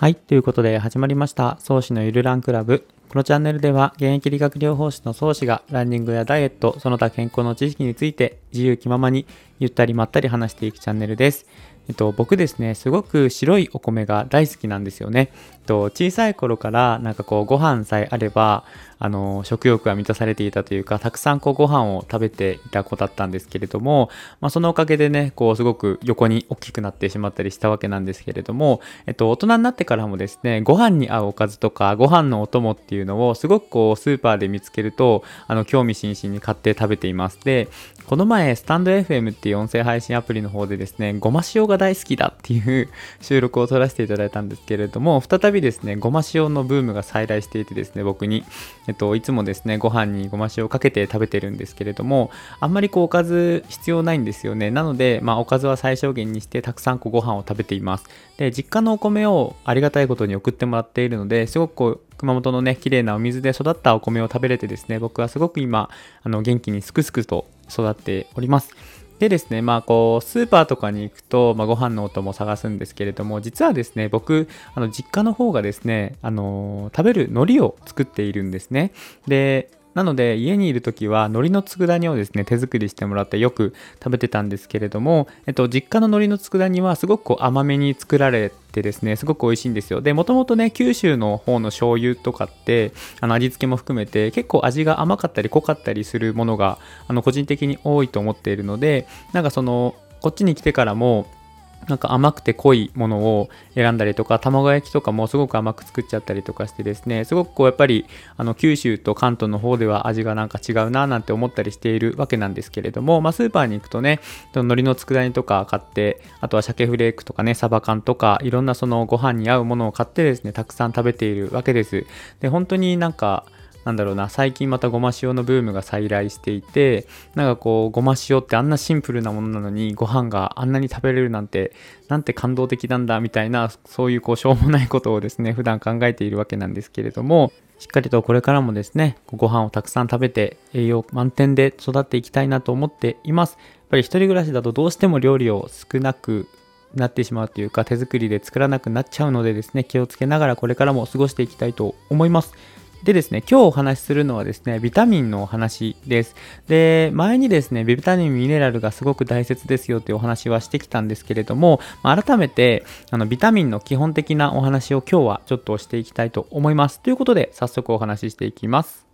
はい。ということで始まりました。創始のゆるランクラブ。このチャンネルでは現役理学療法士の創始がランニングやダイエット、その他健康の知識について自由気ままにゆったりまったり話していくチャンネルです。えっと、僕ですね、すごく白いお米が大好きなんですよね。えっと、小さい頃からなんかこうご飯さえあれば、あの食欲が満たされていたというかたくさんこうご飯を食べていた子だったんですけれども、まあ、そのおかげでねこうすごく横に大きくなってしまったりしたわけなんですけれども、えっと、大人になってからもですねご飯に合うおかずとかご飯のお供っていうのをすごくこうスーパーで見つけるとあの興味津々に買って食べていますでこの前スタンド FM っていう音声配信アプリの方でですねごま塩が大好きだっていう収録を撮らせていただいたんですけれども再びですねごま塩のブームが再来していてですね僕にえっと、いつもですね、ご飯にごま塩をかけて食べてるんですけれども、あんまりこうおかず必要ないんですよね。なので、まあ、おかずは最小限にしてたくさんこうご飯を食べています。で、実家のお米をありがたいことに送ってもらっているので、すごくこう、熊本のね、綺麗なお水で育ったお米を食べれてですね、僕はすごく今、あの元気にすくすくと育っております。でですね、まあこう、スーパーとかに行くと、まあ、ご飯の音も探すんですけれども、実はですね、僕、あの、実家の方がですね、あのー、食べる海苔を作っているんですね。で、なので家にいる時は海苔の佃煮をですね手作りしてもらってよく食べてたんですけれども、えっと、実家の海苔の佃煮はすごくこう甘めに作られてですねすごく美味しいんですよ。でもともとね九州の方の醤油とかってあの味付けも含めて結構味が甘かったり濃かったりするものがあの個人的に多いと思っているのでなんかそのこっちに来てからもなんか甘くて濃いものを選んだりとか卵焼きとかもすごく甘く作っちゃったりとかしてですねすごくこうやっぱりあの九州と関東の方では味がなんか違うななんて思ったりしているわけなんですけれども、まあ、スーパーに行くとね海苔の佃煮とか買ってあとは鮭フレークとかねサバ缶とかいろんなそのご飯に合うものを買ってですねたくさん食べているわけです。で本当になんかなんだろうな、最近またごま塩のブームが再来していて、なんかこう、ごま塩ってあんなシンプルなものなのに、ご飯があんなに食べれるなんて、なんて感動的なんだ、みたいな、そういうこう、しょうもないことをですね、普段考えているわけなんですけれども、しっかりとこれからもですね、ご飯をたくさん食べて、栄養満点で育っていきたいなと思っています。やっぱり一人暮らしだとどうしても料理を少なくなってしまうというか手作りで作らなくなっちゃうのでですね気をつけながらこれからも過ごしていきたいと思いますでですね、今日お話しするのはですね、ビタミンのお話です。で、前にですね、ビタミン、ミネラルがすごく大切ですよというお話はしてきたんですけれども、ま改めて、あの、ビタミンの基本的なお話を今日はちょっとしていきたいと思います。ということで、早速お話ししていきます。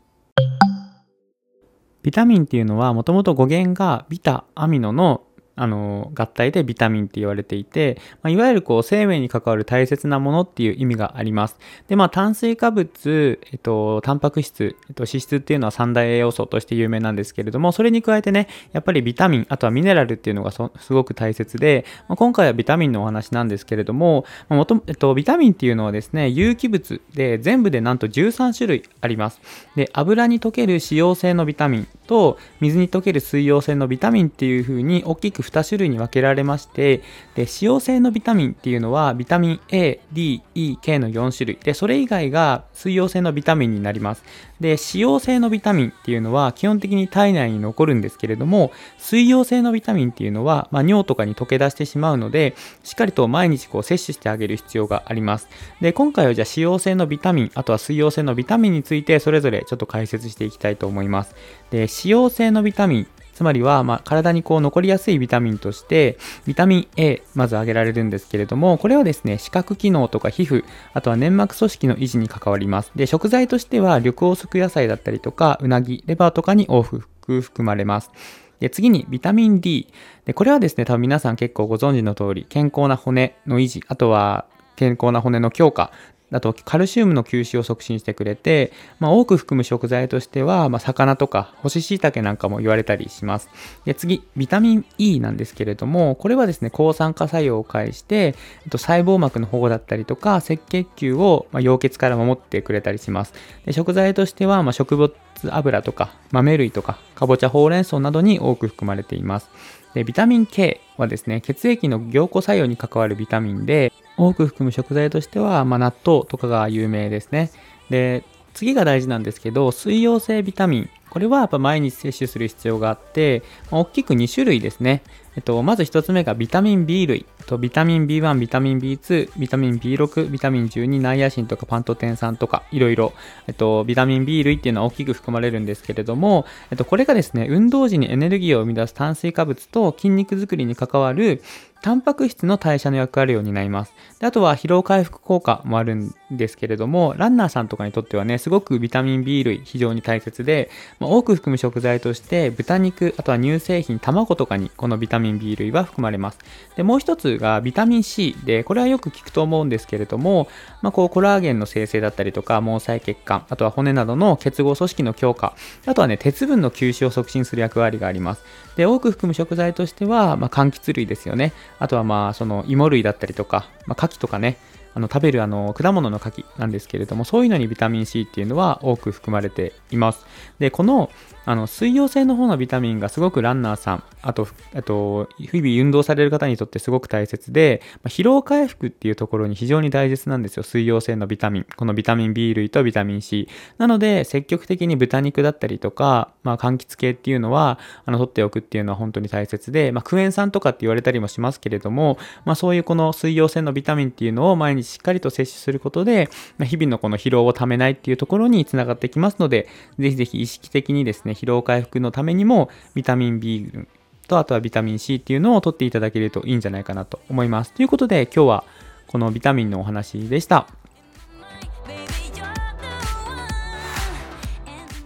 ビタミンっていうのはもともと語源がビタアミノのあの合体でビタミンって言われていて、まあ、いわゆるこう生命に関わる大切なものっていう意味があります。で、まあ炭水化物、えっと、タンパク質、えっと、脂質っていうのは三大栄養素として有名なんですけれども、それに加えてね、やっぱりビタミン、あとはミネラルっていうのがすごく大切で、まあ、今回はビタミンのお話なんですけれども、まあ、もとえっと、ビタミンっていうのはですね、有機物で全部でなんと13種類あります。で、油に溶ける脂溶性のビタミンと水に溶ける水溶性のビタミンっていう風に大きく2種類に分けられまして、で、脂溶性のビタミンっていうのは、ビタミン A、D、E、K の4種類。で、それ以外が水溶性のビタミンになります。で、脂溶性のビタミンっていうのは、基本的に体内に残るんですけれども、水溶性のビタミンっていうのは、まあ、尿とかに溶け出してしまうので、しっかりと毎日こう摂取してあげる必要があります。で、今回はじゃあ脂溶性のビタミン、あとは水溶性のビタミンについて、それぞれちょっと解説していきたいと思います。で、脂溶性のビタミンつまりは、まあ、体にこう残りやすいビタミンとして、ビタミン A、まず挙げられるんですけれども、これはですね、視覚機能とか皮膚、あとは粘膜組織の維持に関わります。で、食材としては、緑黄色野菜だったりとか、うなぎ、レバーとかに多く含まれます。で、次にビタミン D。で、これはですね、多分皆さん結構ご存知の通り、健康な骨の維持、あとは健康な骨の強化あとカルシウムの吸収を促進してくれて、まあ、多く含む食材としては、まあ、魚とか干し椎茸なんかも言われたりします。で次、ビタミン E なんですけれども、これはですね、抗酸化作用を介して、と細胞膜の保護だったりとか、赤血球を、ま溶血から守ってくれたりします。で食材としては、まあ、植物油とか豆類とか、かぼちゃ、ほうれん草などに多く含まれています。でビタミン K はですね、血液の凝固作用に関わるビタミンで、多く含む食材としては、まあ、納豆とかが有名ですね。で、次が大事なんですけど、水溶性ビタミン。これはやっぱ毎日摂取する必要があって、まあ、大きく2種類ですね。えっと、まず1つ目がビタミン B 類。とビタミン B1、ビタミン B2、ビタミン B6、ビタミン12、ナイアシンとかパントテン酸とかいろいろ、えっと、ビタミン B 類っていうのは大きく含まれるんですけれども、えっと、これがですね、運動時にエネルギーを生み出す炭水化物と筋肉作りに関わるタンパク質の代謝の役割を担います。であとは疲労回復効果もあるんですけれども、ランナーさんとかにとってはね、すごくビタミン B 類非常に大切で、まあ、多く含む食材として豚肉、あとは乳製品、卵とかにこのビタミン B 類は含まれます。で、もう一つがビタミン C で、これはよく聞くと思うんですけれども、まあ、こうコラーゲンの生成だったりとか、毛細血管、あとは骨などの結合組織の強化、あとはね、鉄分の吸収を促進する役割があります。で、多く含む食材としては、まあ、柑橘類ですよね。あとはまあ、その芋類だったりとか、まあ、牡蠣とかね、あの食べるあの果物の牡蠣なんですけれども、そういうのにビタミン C っていうのは多く含まれています。で、このあの水溶性の方のビタミンがすごくランナーさん、あと、あと日々運動される方にとってすごく大切で、まあ、疲労回復っていうところに非常に大切なんですよ。水溶性のビタミン。このビタミン B 類とビタミン C。なので、積極的に豚肉だったりとか、まあ、柑橘系っていうのは、あの、取っておくっていうのは本当に大切で、まあ、クエン酸とかって言われたりもしますけれども、まあ、そういうこの水溶性のビタミンっていうのを毎日しっかりと摂取することで、ま、日々のこの疲労をためないっていうところにつながってきますので、ぜひぜひ意識的にですね、疲労回復のためにもビタミン B 群とあとはビタミン C っていうのを取っていただけるといいんじゃないかなと思います。ということで今日はこのビタミンのお話でした。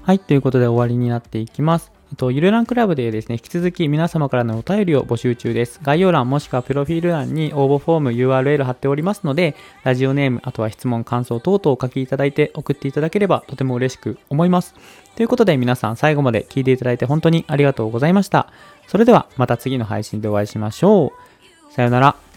はい、ということで終わりになっていきます。えっと、ゆるランクラブでですね、引き続き皆様からのお便りを募集中です。概要欄もしくはプロフィール欄に応募フォーム URL 貼っておりますので、ラジオネーム、あとは質問、感想等々お書きいただいて送っていただければとても嬉しく思います。ということで皆さん最後まで聞いていただいて本当にありがとうございました。それではまた次の配信でお会いしましょう。さよなら。